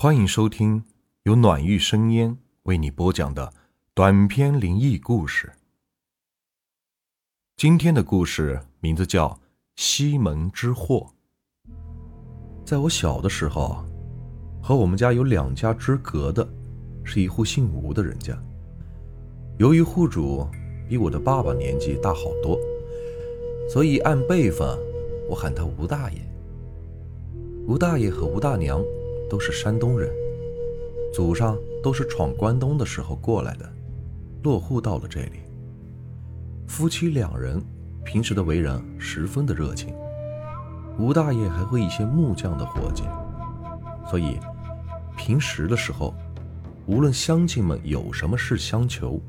欢迎收听由暖玉生烟为你播讲的短篇灵异故事。今天的故事名字叫《西门之祸》。在我小的时候，和我们家有两家之隔的，是一户姓吴的人家。由于户主比我的爸爸年纪大好多，所以按辈分，我喊他吴大爷。吴大爷和吴大娘。都是山东人，祖上都是闯关东的时候过来的，落户到了这里。夫妻两人平时的为人十分的热情，吴大爷还会一些木匠的活计，所以平时的时候，无论乡亲们有什么事相求，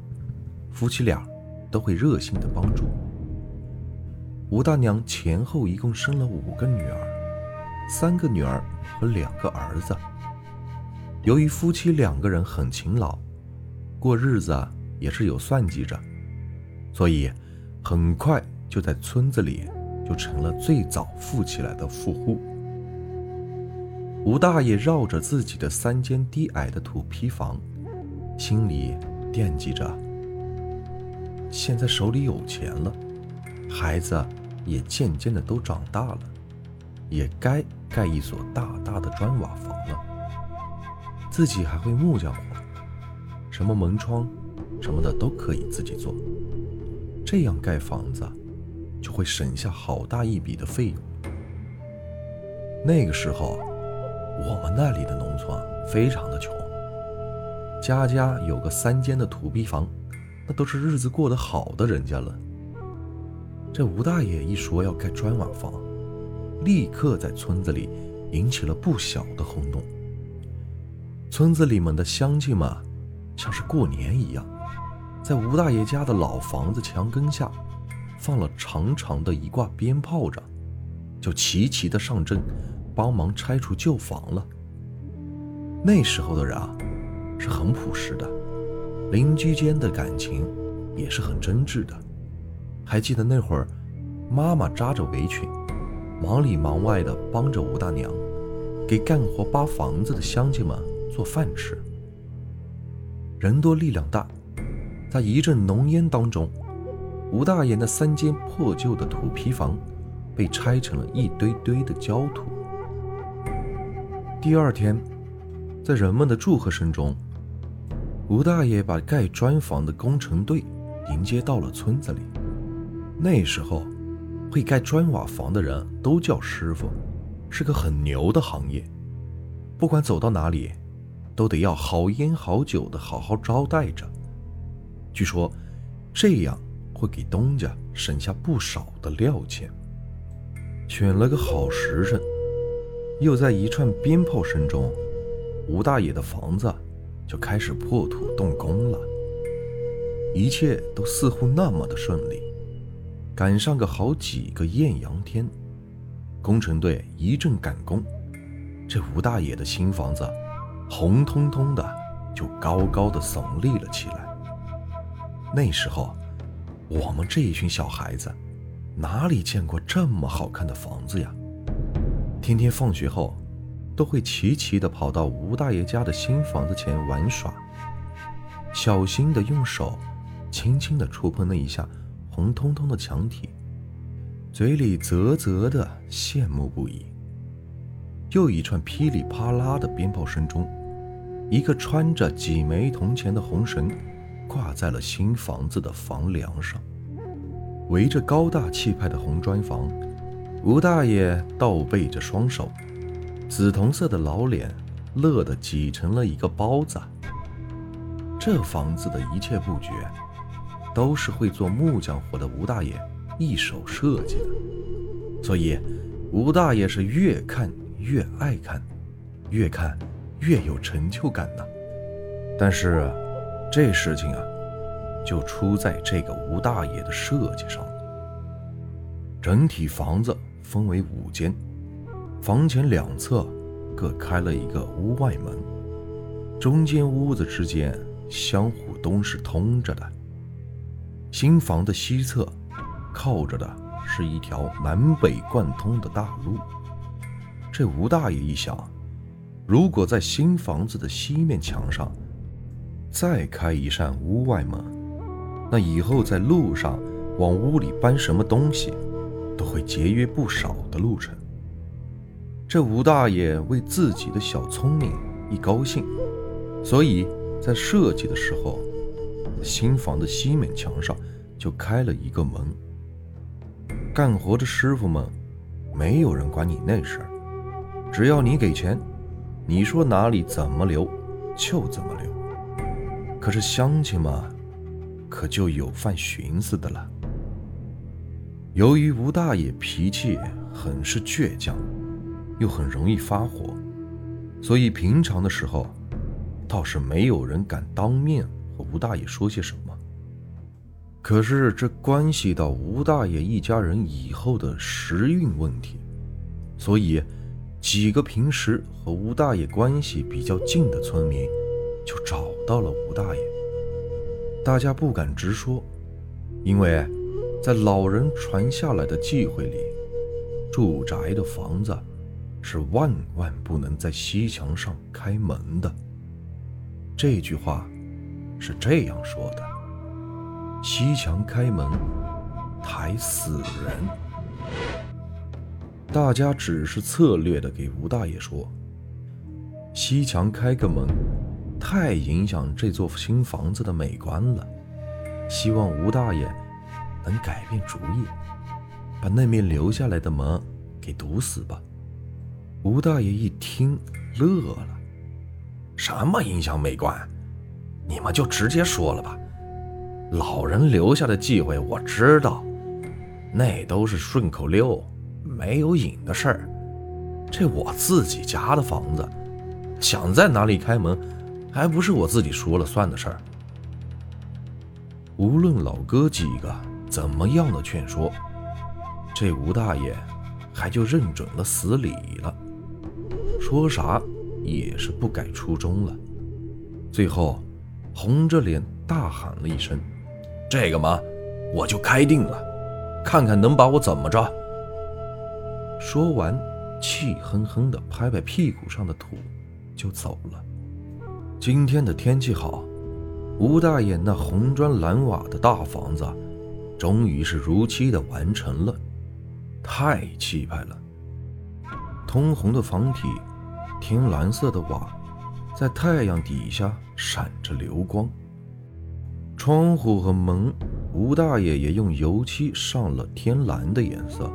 夫妻俩都会热心的帮助。吴大娘前后一共生了五个女儿。三个女儿和两个儿子。由于夫妻两个人很勤劳，过日子也是有算计着，所以很快就在村子里就成了最早富起来的富户。吴大爷绕着自己的三间低矮的土坯房，心里惦记着：现在手里有钱了，孩子也渐渐的都长大了。也该盖一所大大的砖瓦房了。自己还会木匠活，什么门窗什么的都可以自己做。这样盖房子就会省下好大一笔的费用。那个时候，我们那里的农村非常的穷，家家有个三间的土坯房，那都是日子过得好的人家了。这吴大爷一说要盖砖瓦房。立刻在村子里引起了不小的轰动。村子里面的乡亲们，像是过年一样，在吴大爷家的老房子墙根下，放了长长的一挂鞭炮仗，就齐齐的上阵，帮忙拆除旧房了。那时候的人啊，是很朴实的，邻居间的感情也是很真挚的。还记得那会儿，妈妈扎着围裙。忙里忙外的帮着吴大娘，给干活扒房子的乡亲们做饭吃。人多力量大，在一阵浓烟当中，吴大爷那三间破旧的土坯房被拆成了一堆堆的焦土。第二天，在人们的祝贺声中，吴大爷把盖砖房的工程队迎接到了村子里。那时候。会盖砖瓦房的人都叫师傅，是个很牛的行业。不管走到哪里，都得要好烟好酒的好好招待着。据说，这样会给东家省下不少的料钱。选了个好时辰，又在一串鞭炮声中，吴大爷的房子就开始破土动工了。一切都似乎那么的顺利。赶上个好几个艳阳天，工程队一阵赶工，这吴大爷的新房子红彤彤的，就高高的耸立了起来。那时候，我们这一群小孩子哪里见过这么好看的房子呀？天天放学后，都会齐齐的跑到吴大爷家的新房子前玩耍，小心的用手轻轻的触碰那一下。红彤彤的墙体，嘴里啧啧的羡慕不已。又一串噼里啪啦的鞭炮声中，一个穿着几枚铜钱的红绳挂在了新房子的房梁上。围着高大气派的红砖房，吴大爷倒背着双手，紫铜色的老脸乐得挤成了一个包子。这房子的一切布局。都是会做木匠活的吴大爷一手设计的，所以吴大爷是越看越爱看，越看越有成就感呢。但是这事情啊，就出在这个吴大爷的设计上。整体房子分为五间，房前两侧各开了一个屋外门，中间屋子之间相互都是通着的。新房的西侧，靠着的是一条南北贯通的大路。这吴大爷一想，如果在新房子的西面墙上再开一扇屋外门，那以后在路上往屋里搬什么东西，都会节约不少的路程。这吴大爷为自己的小聪明一高兴，所以在设计的时候，新房的西面墙上就开了一个门。干活的师傅们，没有人管你那事儿，只要你给钱，你说哪里怎么留，就怎么留。可是乡亲们，可就有犯寻思的了。由于吴大爷脾气很是倔强，又很容易发火，所以平常的时候，倒是没有人敢当面吴大爷说些什么。可是这关系到吴大爷一家人以后的时运问题，所以几个平时和吴大爷关系比较近的村民就找到了吴大爷。大家不敢直说，因为在老人传下来的忌讳里，住宅的房子是万万不能在西墙上开门的。这句话是这样说的。西墙开门，抬死人。大家只是策略的给吴大爷说：“西墙开个门，太影响这座新房子的美观了。希望吴大爷能改变主意，把那面留下来的门给堵死吧。”吴大爷一听乐了：“什么影响美观？你们就直接说了吧。”老人留下的忌讳我知道，那都是顺口溜，没有瘾的事儿。这我自己家的房子，想在哪里开门，还不是我自己说了算的事儿。无论老哥几个怎么样的劝说，这吴大爷还就认准了死理了，说啥也是不改初衷了。最后，红着脸大喊了一声。这个嘛，我就开定了，看看能把我怎么着。说完，气哼哼地拍拍屁股上的土，就走了。今天的天气好，吴大爷那红砖蓝瓦的大房子，终于是如期的完成了，太气派了。通红的房体，天蓝色的瓦，在太阳底下闪着流光。窗户和门，吴大爷也用油漆上了天蓝的颜色。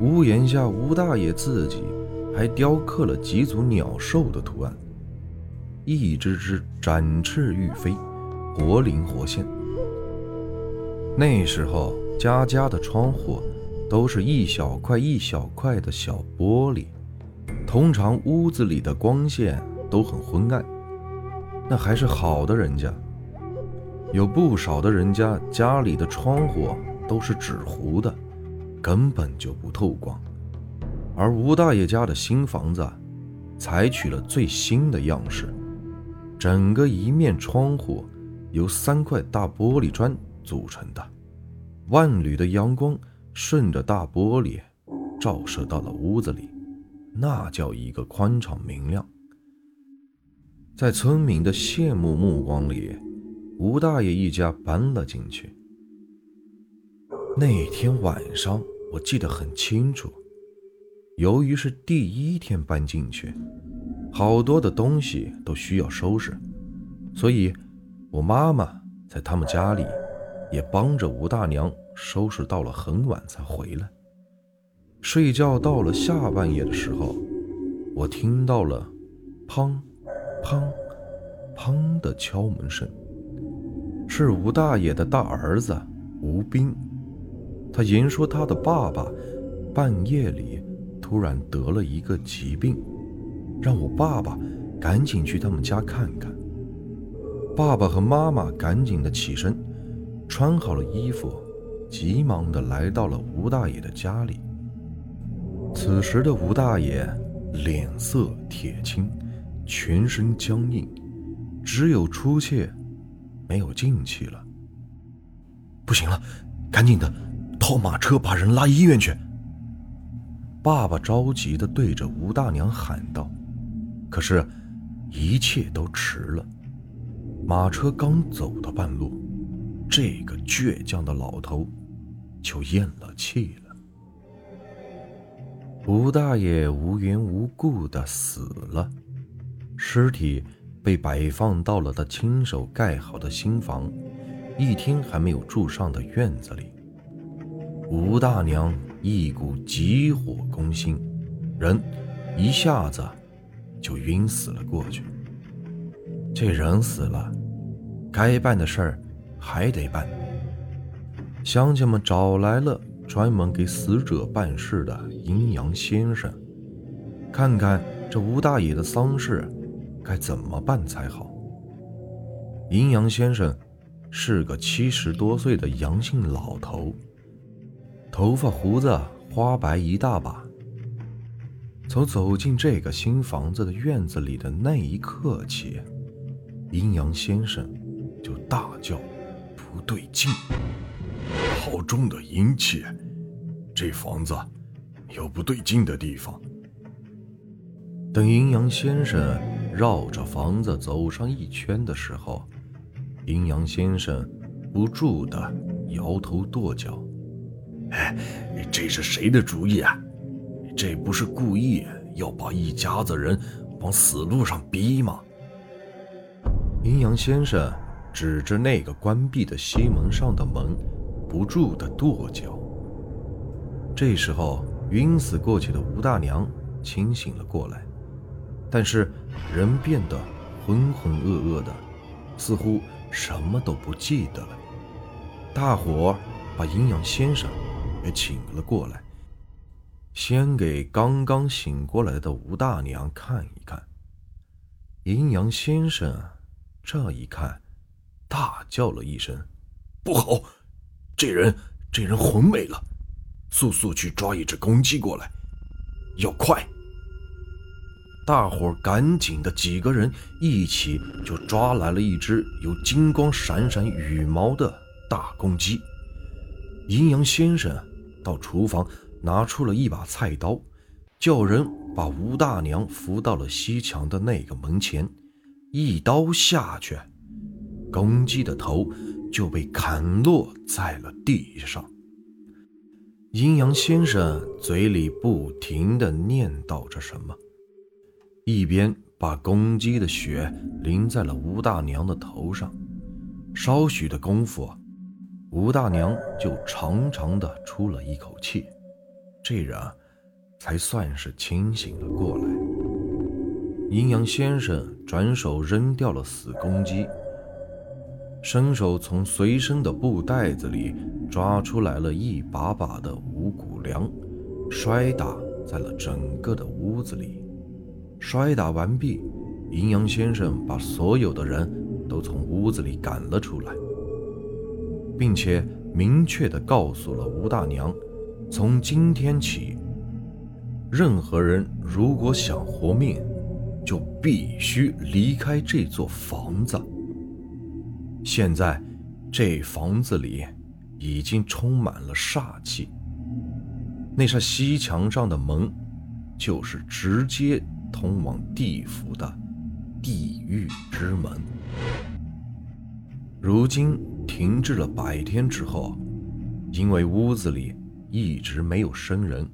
屋檐下，吴大爷自己还雕刻了几组鸟兽的图案，一只只展翅欲飞，活灵活现。那时候，家家的窗户都是一小块一小块的小玻璃，通常屋子里的光线都很昏暗。那还是好的人家。有不少的人家家里的窗户都是纸糊的，根本就不透光。而吴大爷家的新房子，采取了最新的样式，整个一面窗户由三块大玻璃砖组成的，万缕的阳光顺着大玻璃照射到了屋子里，那叫一个宽敞明亮。在村民的羡慕目光里。吴大爷一家搬了进去。那天晚上我记得很清楚，由于是第一天搬进去，好多的东西都需要收拾，所以我妈妈在他们家里也帮着吴大娘收拾到了很晚才回来。睡觉到了下半夜的时候，我听到了砰、砰、砰的敲门声。是吴大爷的大儿子吴斌，他言说他的爸爸半夜里突然得了一个疾病，让我爸爸赶紧去他们家看看。爸爸和妈妈赶紧的起身，穿好了衣服，急忙的来到了吴大爷的家里。此时的吴大爷脸色铁青，全身僵硬，只有出气。没有进气了，不行了，赶紧的，套马车把人拉医院去。爸爸着急的对着吴大娘喊道：“可是，一切都迟了。马车刚走到半路，这个倔强的老头就咽了气了。吴大爷无缘无故的死了，尸体被摆放到了他亲手盖好的新房，一天还没有住上的院子里。吴大娘一股急火攻心，人一下子就晕死了过去。这人死了，该办的事儿还得办。乡亲们找来了专门给死者办事的阴阳先生，看看这吴大爷的丧事该怎么办才好。阴阳先生是个七十多岁的阳性老头，头发胡子花白一大把。从走进这个新房子的院子里的那一刻起，阴阳先生就大叫：“不对劲！好重的阴气，这房子有不对劲的地方。”等阴阳先生绕着房子走上一圈的时候，阴阳先生不住的摇头跺脚：“哎，这是谁的主意啊？这不是故意要把一家子人往死路上逼吗？”阴阳先生指着那个关闭的西门上的门，不住的跺脚。这时候，晕死过去的吴大娘清醒了过来，但是人变得浑浑噩噩的，似乎什么都不记得了。大伙把阴阳先生也请了过来，先给刚刚醒过来的吴大娘看一看。阴阳先生。这一看，大叫了一声：“不好！这人，这人魂没了！速速去抓一只公鸡过来，要快！”大伙赶紧的，几个人一起就抓来了一只有金光闪闪羽毛的大公鸡。阴阳先生到厨房拿出了一把菜刀，叫人把吴大娘扶到了西墙的那个门前。一刀下去，公鸡的头就被砍落在了地上。阴阳先生嘴里不停地念叨着什么，一边把公鸡的血淋在了吴大娘的头上。稍许的功夫，吴大娘就长长的出了一口气，这人才算是清醒了过来。阴阳先生转手扔掉了死公鸡，伸手从随身的布袋子里抓出来了一把把的五谷粮，摔打在了整个的屋子里。摔打完毕，阴阳先生把所有的人都从屋子里赶了出来，并且明确地告诉了吴大娘：从今天起，任何人如果想活命，就必须离开这座房子。现在，这房子里已经充满了煞气。那扇西墙上的门，就是直接通往地府的地狱之门。如今停滞了百天之后，因为屋子里一直没有生人，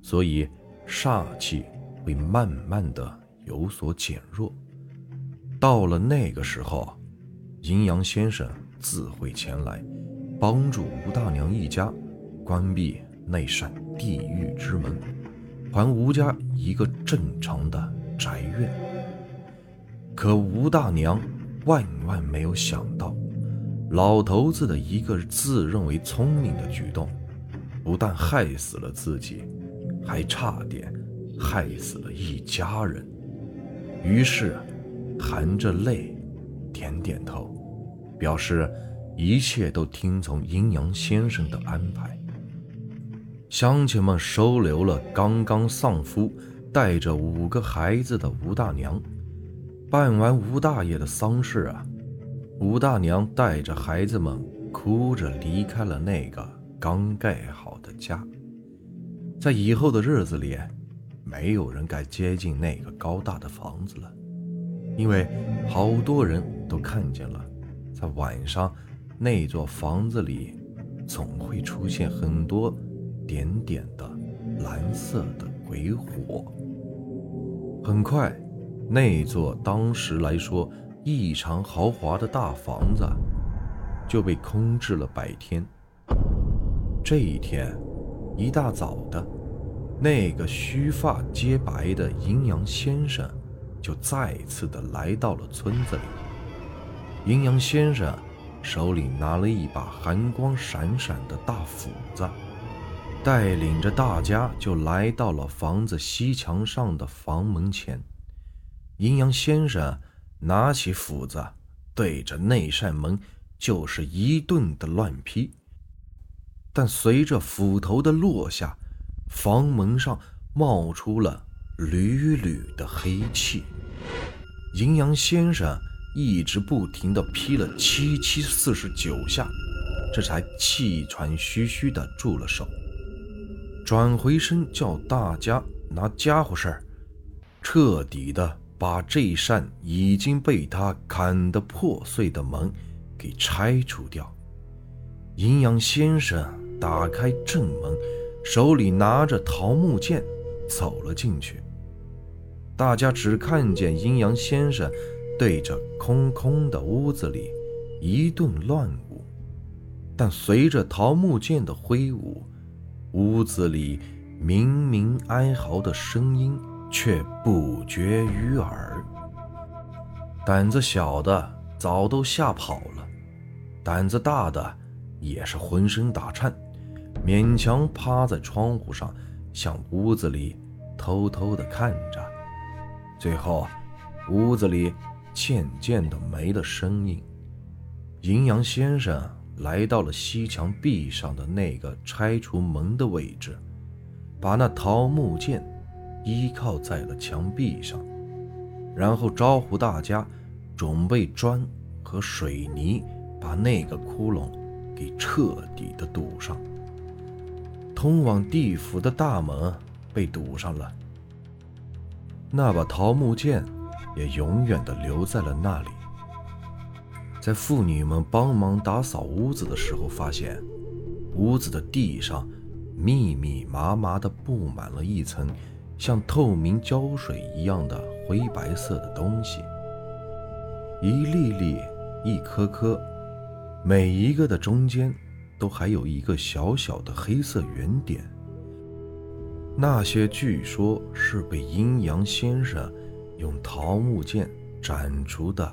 所以煞气会慢慢的。有所减弱。到了那个时候，阴阳先生自会前来，帮助吴大娘一家关闭那扇地狱之门，还吴家一个正常的宅院。可吴大娘万万没有想到，老头子的一个自认为聪明的举动，不但害死了自己，还差点害死了一家人。于是，含着泪，点点头，表示一切都听从阴阳先生的安排。乡亲们收留了刚刚丧夫、带着五个孩子的吴大娘。办完吴大爷的丧事啊，吴大娘带着孩子们哭着离开了那个刚盖好的家。在以后的日子里，没有人敢接近那个高大的房子了，因为好多人都看见了，在晚上那座房子里总会出现很多点点的蓝色的鬼火。很快，那座当时来说异常豪华的大房子就被空置了百天。这一天，一大早的。那个须发皆白的阴阳先生，就再次的来到了村子里。阴阳先生手里拿了一把寒光闪闪的大斧子，带领着大家就来到了房子西墙上的房门前。阴阳先生拿起斧子，对着那扇门就是一顿的乱劈。但随着斧头的落下，房门上冒出了缕缕的黑气，阴阳先生一直不停地劈了七七四十九下，这才气喘吁吁地住了手，转回身叫大家拿家伙事儿，彻底的把这扇已经被他砍得破碎的门给拆除掉。阴阳先生打开正门。手里拿着桃木剑，走了进去。大家只看见阴阳先生对着空空的屋子里一顿乱舞，但随着桃木剑的挥舞，屋子里明明哀嚎的声音却不绝于耳。胆子小的早都吓跑了，胆子大的也是浑身打颤。勉强趴在窗户上，向屋子里偷偷地看着。最后，屋子里渐渐的没了声音。阴阳先生来到了西墙壁上的那个拆除门的位置，把那桃木剑依靠在了墙壁上，然后招呼大家准备砖和水泥，把那个窟窿给彻底的堵上。通往地府的大门被堵上了，那把桃木剑也永远的留在了那里。在妇女们帮忙打扫屋子的时候，发现屋子的地上密密麻麻的布满了一层像透明胶水一样的灰白色的东西，一粒粒、一颗颗，每一个的中间。都还有一个小小的黑色圆点，那些据说是被阴阳先生用桃木剑斩除的